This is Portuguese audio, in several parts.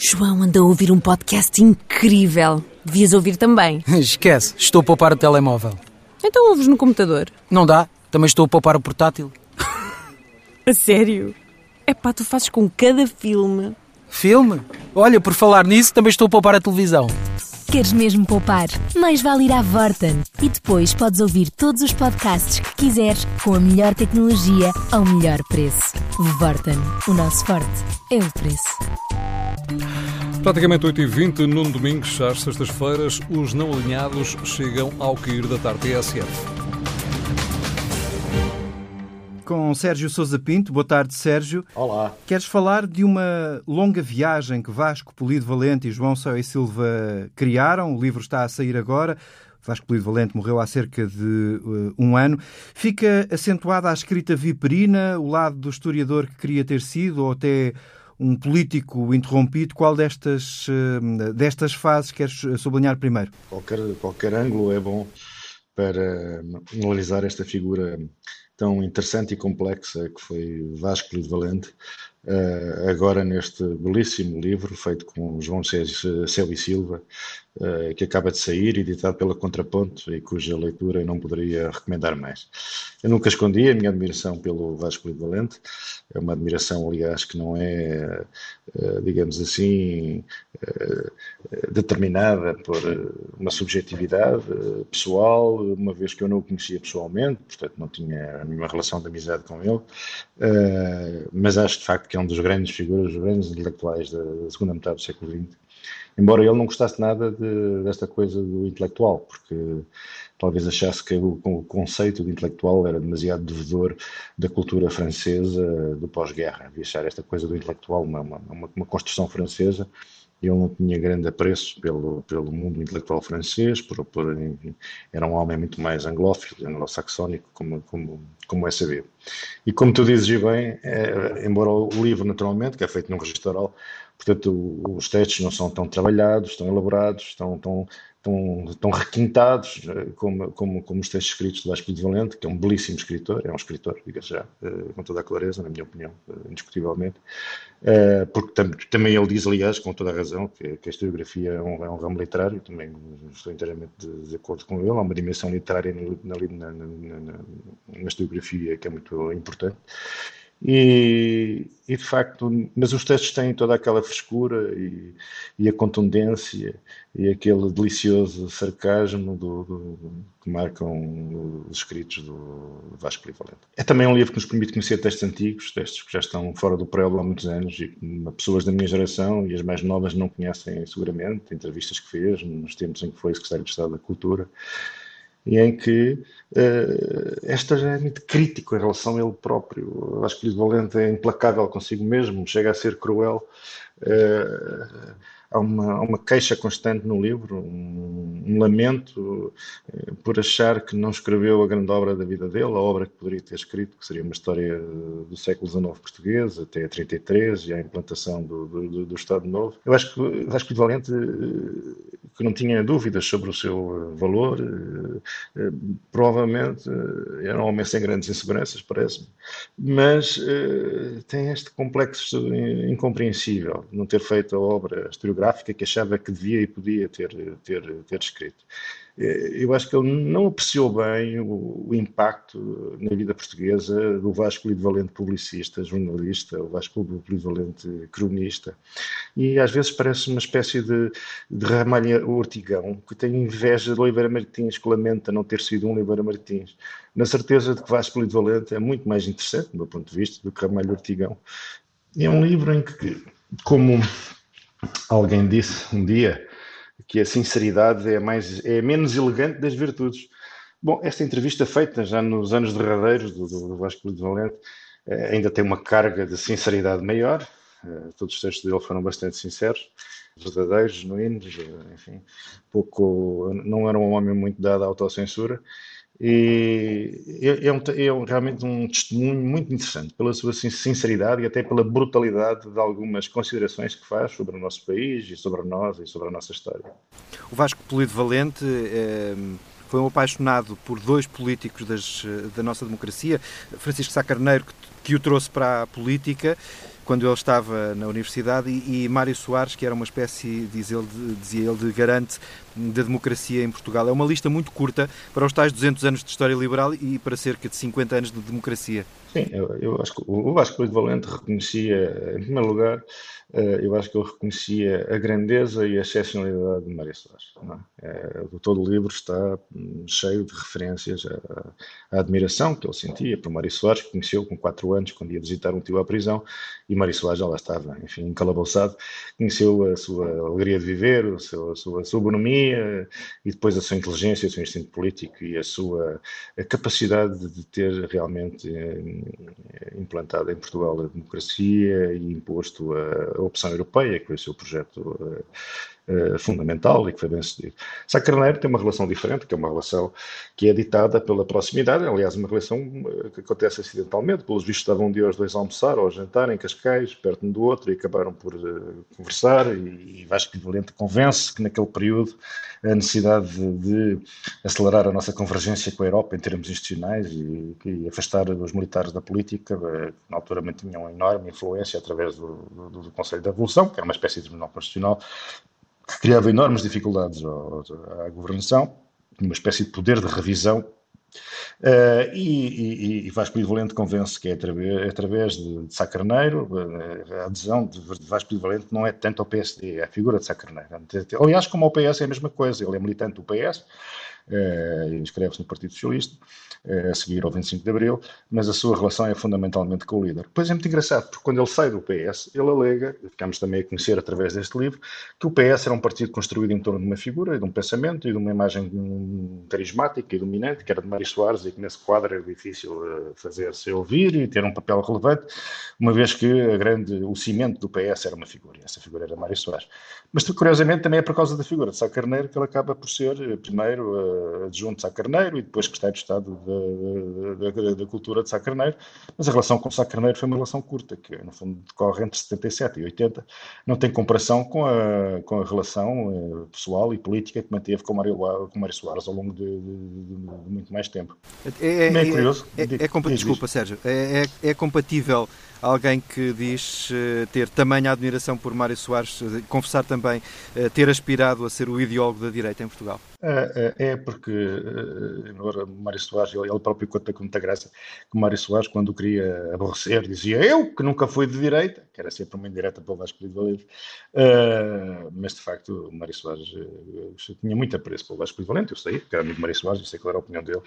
João anda a ouvir um podcast incrível. Devias ouvir também. Esquece, estou a poupar o telemóvel. Então ouves no computador. Não dá, também estou a poupar o portátil. A sério? É pá, tu fazes com cada filme. Filme? Olha, por falar nisso, também estou a poupar a televisão. Queres mesmo poupar? Mais vale ir à Vorten. E depois podes ouvir todos os podcasts que quiseres com a melhor tecnologia ao melhor preço. Vorten. O nosso forte é o preço. Praticamente 8h20, num domingo, às sextas-feiras, os não alinhados chegam ao cair da tarde TSF. Com Sérgio Sousa Pinto. Boa tarde, Sérgio. Olá. Queres falar de uma longa viagem que Vasco Polido Valente e João Céu e Silva criaram? O livro está a sair agora. Vasco Polido Valente morreu há cerca de uh, um ano. Fica acentuada a escrita viperina, o lado do historiador que queria ter sido, ou até um político interrompido. Qual destas, uh, destas fases queres sublinhar primeiro? Qualquer, qualquer ângulo é bom para analisar esta figura tão interessante e complexa que foi Vasco Polido Valente, uh, agora neste belíssimo livro feito com João Céu e Silva, uh, que acaba de sair, editado pela Contraponto e cuja leitura eu não poderia recomendar mais. Eu nunca escondi a minha admiração pelo Vasco Polido Valente, é uma admiração, aliás, que não é, uh, digamos assim, determinada por uma subjetividade pessoal, uma vez que eu não o conhecia pessoalmente, portanto não tinha nenhuma relação de amizade com ele, mas acho de facto que é um dos grandes figuras, dos grandes intelectuais da, segunda metade do século XX. Embora ele não gostasse nada de, desta coisa do intelectual, porque talvez achasse que o, o, conceito de intelectual era demasiado devedor da cultura francesa do pós-guerra. Havia achar esta coisa do intelectual uma, uma, uma construção francesa ele não tinha grande apreço pelo, pelo mundo intelectual francês, por, por, era um homem muito mais anglófilo, anglo-saxónico, como, como, como é sabido. E como tu dizes bem, é, embora o livro, naturalmente, que é feito num registro oral, portanto, os textos não são tão trabalhados, tão elaborados, tão, tão, tão, tão requintados eh, como, como, como os textos escritos de Vasco de Valente, que é um belíssimo escritor, é um escritor, diga já, eh, com toda a clareza, na minha opinião, eh, indiscutivelmente, porque tam, também ele diz, aliás, com toda a razão, que, que a historiografia é um, é um, ramo literário, também estou inteiramente de, de, acordo com ele, há uma dimensão literária na, na, na, na historiografia que é muito importante, e, e, de facto, mas os textos têm toda aquela frescura e, e a contundência e aquele delicioso sarcasmo do, do, que marcam os escritos do Vasco Polivalente. É também um livro que nos permite conhecer textos antigos, textos que já estão fora do prédio há muitos anos e pessoas da minha geração e as mais novas não conhecem seguramente, entrevistas que fez nos tempos em que foi secretário de Estado da Cultura e em que uh, esta já é muito crítico em relação a ele próprio. Acho que o Valente é implacável consigo mesmo, chega a ser cruel. Uh, há uma, há uma queixa constante no livro, um, um lamento eh, por achar que não escreveu a grande obra da vida dele, a obra que poderia ter escrito, que seria uma história do século XIX português, até 33 e a implantação do, do, do Estado Novo. Eu acho que, acho que o Valente, que não tinha dúvidas sobre o seu valor, eh, provavelmente era um homem sem grandes inseguranças, parece-me, mas tem este complexo incompreensível não ter feito a obra historiográfica que achava que devia e podia ter, ter, ter escrito. Eh, eu acho que ele não apreciou bem o, o impacto na vida portuguesa do Vasco Lido publicista, jornalista, o Vasco Lido cronista. E às vezes parece uma espécie de, de ramalha ortigão que tem inveja de Oliveira Martins, que lamenta não ter sido um Oliveira Martins, na certeza de que Vasco Lido Valente é muito mais interessante, do meu ponto de vista, do que Ramalho Ortigão. É um livro em que, como Alguém disse um dia que a sinceridade é, mais, é menos elegante das virtudes. Bom, esta entrevista feita já nos anos derradeiros do, do Vasco de Valente eh, ainda tem uma carga de sinceridade maior. Eh, todos os textos dele foram bastante sinceros, verdadeiros, genuínos, eh, enfim, pouco, não era um homem muito dado à autocensura. É, é, um, é, realmente um testemunho muito interessante pela sua sinceridade e até pela brutalidade de algumas considerações que faz sobre o nosso país e sobre nós e sobre a nossa história. O Vasco Polido Valente é, foi um apaixonado por dois políticos das, da nossa democracia, Francisco Sá Carneiro, que, que o trouxe para a política quando ele estava na universidade, e, e Mário Soares, que era uma espécie, diz ele, dizia ele, de garante da democracia em Portugal. É uma lista muito curta para os tais 200 anos de história liberal e para cerca de 50 anos de democracia. Sim, eu, eu acho que o Vasco Valente reconhecia, em primeiro lugar, eh, eu acho que ele reconhecia a grandeza e a excepcionalidade de Mário Soares. É? É, todo o livro está hum, cheio de referências à, à, admiração que ele sentia por Mário Soares, que conheceu com 4 anos, quando ia visitar um tio à prisão, e Mário Soares já lá estava, enfim, encalabouçado, conheceu a sua alegria de viver, a sua, a sua, a sua bonomia, e depois a sua inteligência, o seu instinto político e a sua a capacidade de ter realmente eh, implantado em Portugal a democracia e imposto a a opção europeia, que foi o seu projeto uh, fundamental e que foi bem sucedido. Sá Carneiro tem uma relação diferente, que é uma relação que é ditada pela proximidade, aliás, uma relação uh, que acontece acidentalmente, pelos vistos estavam um dia dois a almoçar ou a jantar em Cascais, perto um do outro, e acabaram por uh, conversar, e, e Vasco Valente convence que naquele período a necessidade de, de, acelerar a nossa convergência com a Europa em termos institucionais e, e afastar os militares da política, que na altura mantinham uma enorme influência através do, do, do Conselho da Revolução, que era uma espécie de tribunal constitucional, que criava enormes dificuldades à governação, uma espécie de poder de revisão Uh, e, e, e, Vasco Valente convence que é através, através de, de eh, a adesão de, Vasco Valente não é tanto ao PSD, é a figura de Sá Carneiro. Aliás, como ao PS é a mesma coisa, ele é militante do PS, inscreve-se no Partido Socialista, uh, a seguir ao 25 de Abril, mas a sua relação é fundamentalmente com o líder. Pois é muito engraçado, porque quando ele sai do PS, ele alega, ficamos também a conhecer através deste livro, que o PS era um partido construído em torno de uma figura, de um pensamento e de uma imagem carismática e dominante, que era de Mário Soares, e que nesse quadro era difícil uh, fazer-se ouvir e ter um papel relevante, uma vez que grande, o cimento do PS era uma figura, e essa figura era Mário Soares. Mas, curiosamente, também é por causa da figura de Sá Carneiro que ele acaba por ser, primeiro, adjunto de Sá Carneiro e depois secretário de Estado da, da, da, Cultura de Sá Carneiro, mas a relação com Sá Carneiro foi uma relação curta, que no fundo decorre entre 77 e 80, não tem comparação com a, com a relação eh, pessoal e política que manteve com Mário, com Mário Soares ao longo de, de, de, muito mais tempo. É, é, é, é curioso. É, é, é, desculpa, Sérgio, é, é, é compatível alguém que diz uh, ter tamanha admiração por Mário Soares, uh, confessar também ter aspirado a ser o ideólogo da direita em Portugal? É, é, é porque, embora Mário Soares, ele, próprio conta com muita graça, que Mário Soares, quando queria aborrecer, dizia eu, que nunca fui de direita, que era sempre uma indireta para o Vasco de Valente, mas de facto, Mário Soares tinha muito apreço pelo Vasco de Valente, eu sei, que era amigo de Mário Soares, eu sei qual era a opinião dele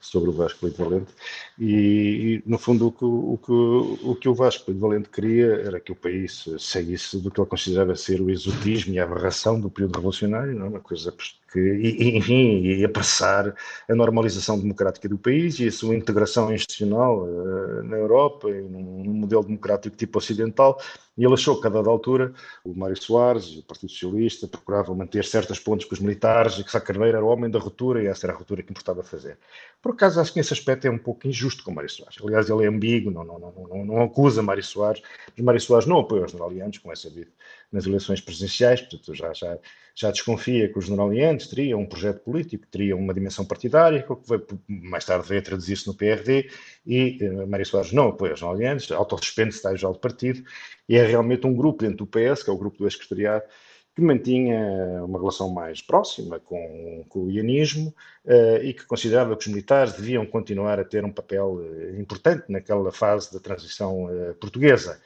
sobre o Vasco de Valente, e, e no fundo o que o, que, o, que o Vasco de Valente queria era que o país saísse do que ele considerava ser o exotismo e a aberração do período revolucionário, não? É? uma coisa que, e, enfim, e apressar a normalização democrática do país e a sua integração institucional uh, na Europa e num, modelo democrático tipo ocidental. E ele achou que, a dada altura, o Mário Soares o Partido Socialista procuravam manter certas pontes com os militares e que Sá Carneiro era o homem da ruptura e essa era a ruptura que importava fazer. Por acaso, acho que nesse aspecto é um pouco injusto com Mário Soares. Aliás, ele é ambíguo, não, não, não, não, acusa Mário Soares, mas Mário Soares não apoia os generalianos, como é sabido, nas eleições presidenciais, portanto já, já, já desconfia que os generaliantes teriam um projeto político, teriam uma dimensão partidária, que mais tarde veio a traduzir-se no PRD, e eh, Mário Soares não apoia os generaliantes, autossuspende-se da do partido, e é realmente um grupo dentro do PS, que é o grupo do ex-secretariado, que mantinha uma relação mais próxima com, com o ianismo uh, e que considerava que os militares deviam continuar a ter um papel uh, importante naquela fase da transição uh, portuguesa.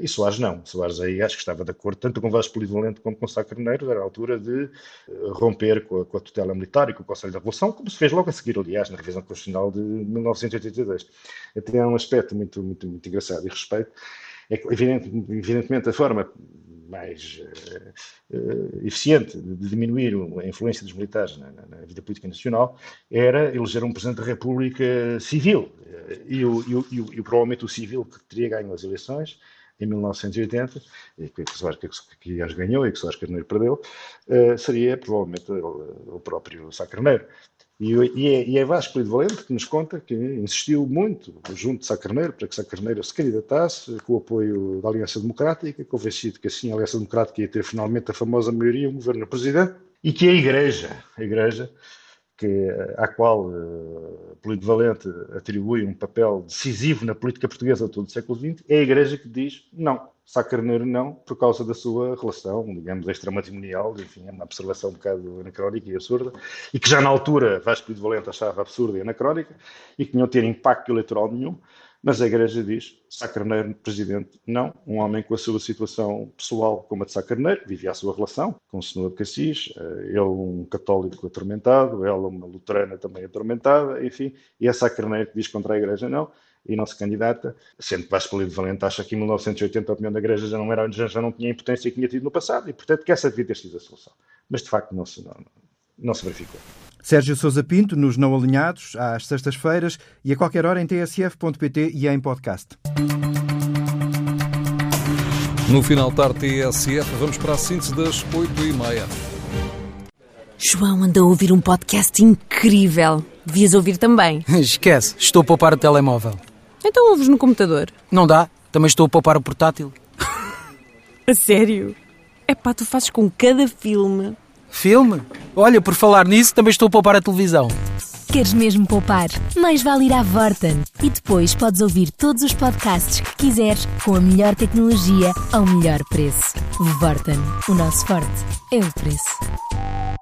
E Soares não. Soares aí acho que estava de acordo tanto com Vasco Polivalente como com Sá Carneiro, era a altura de romper com a, com a, tutela militar e com o Conselho da Revolução, como se fez logo a seguir, aliás, na revisão constitucional de 1982. Tem um aspecto muito, muito, muito engraçado e respeito. É que, evidentemente, a forma mais uh, eficiente de diminuir a influência dos militares na, na, vida política nacional era eleger um Presidente da República civil. E, o, e, o, e, o, provavelmente o civil que teria ganho as eleições em 1980, e que que, que ganhou e que Soares Carneiro perdeu, uh, seria provavelmente o, o próprio Sá Carneiro. E, e, é, e é Vasco Lido Valente que nos conta que insistiu muito junto de Sá Carneiro para que Sá Carneiro se candidatasse com o apoio da Aliança Democrática, convencido que assim a Aliança Democrática ia ter finalmente a famosa maioria, um governo presidente, e que a Igreja, a Igreja que, à qual uh, Político Valente atribui um papel decisivo na política portuguesa todo o século XX, é a Igreja que diz não, Sá Carneiro não, por causa da sua relação, digamos, extramatrimonial, enfim, é uma observação um bocado anacrónica e absurda, e que já na altura Vasco de Valente achava absurda e anacrónica, e que não ter impacto eleitoral nenhum, mas a Igreja diz, Sá Carneiro, presidente, não, um homem com a sua situação pessoal como a de Sá Carneiro, vivia a sua relação com o senhor de Cassis, eh, ele um católico atormentado, ela uma luterana também atormentada, enfim, e é Sá Carneiro que diz contra a Igreja não, e não se candidata, sendo que Vasco Polido Valente acha que em 1980 a opinião da Igreja já não, era, já, não tinha a importância que tinha tido no passado e, portanto, que essa devia ter sido a solução. Mas, de facto, não se, não, não se verificou. Sérgio Sousa Pinto, nos Não Alinhados, às sextas-feiras e a qualquer hora em tsf.pt e em podcast. No final tarde TSF, vamos para a síntese das 8h30. João anda a ouvir um podcast incrível. Devias ouvir também. Esquece, estou a poupar o telemóvel. Então ouves no computador. Não dá, também estou a poupar o portátil. a sério? É pá, tu fazes com cada filme. Filme? Olha, por falar nisso, também estou a poupar a televisão. Queres mesmo poupar? Mais vale ir à Vorten. E depois podes ouvir todos os podcasts que quiseres com a melhor tecnologia ao melhor preço. Vorten. O nosso forte é o preço.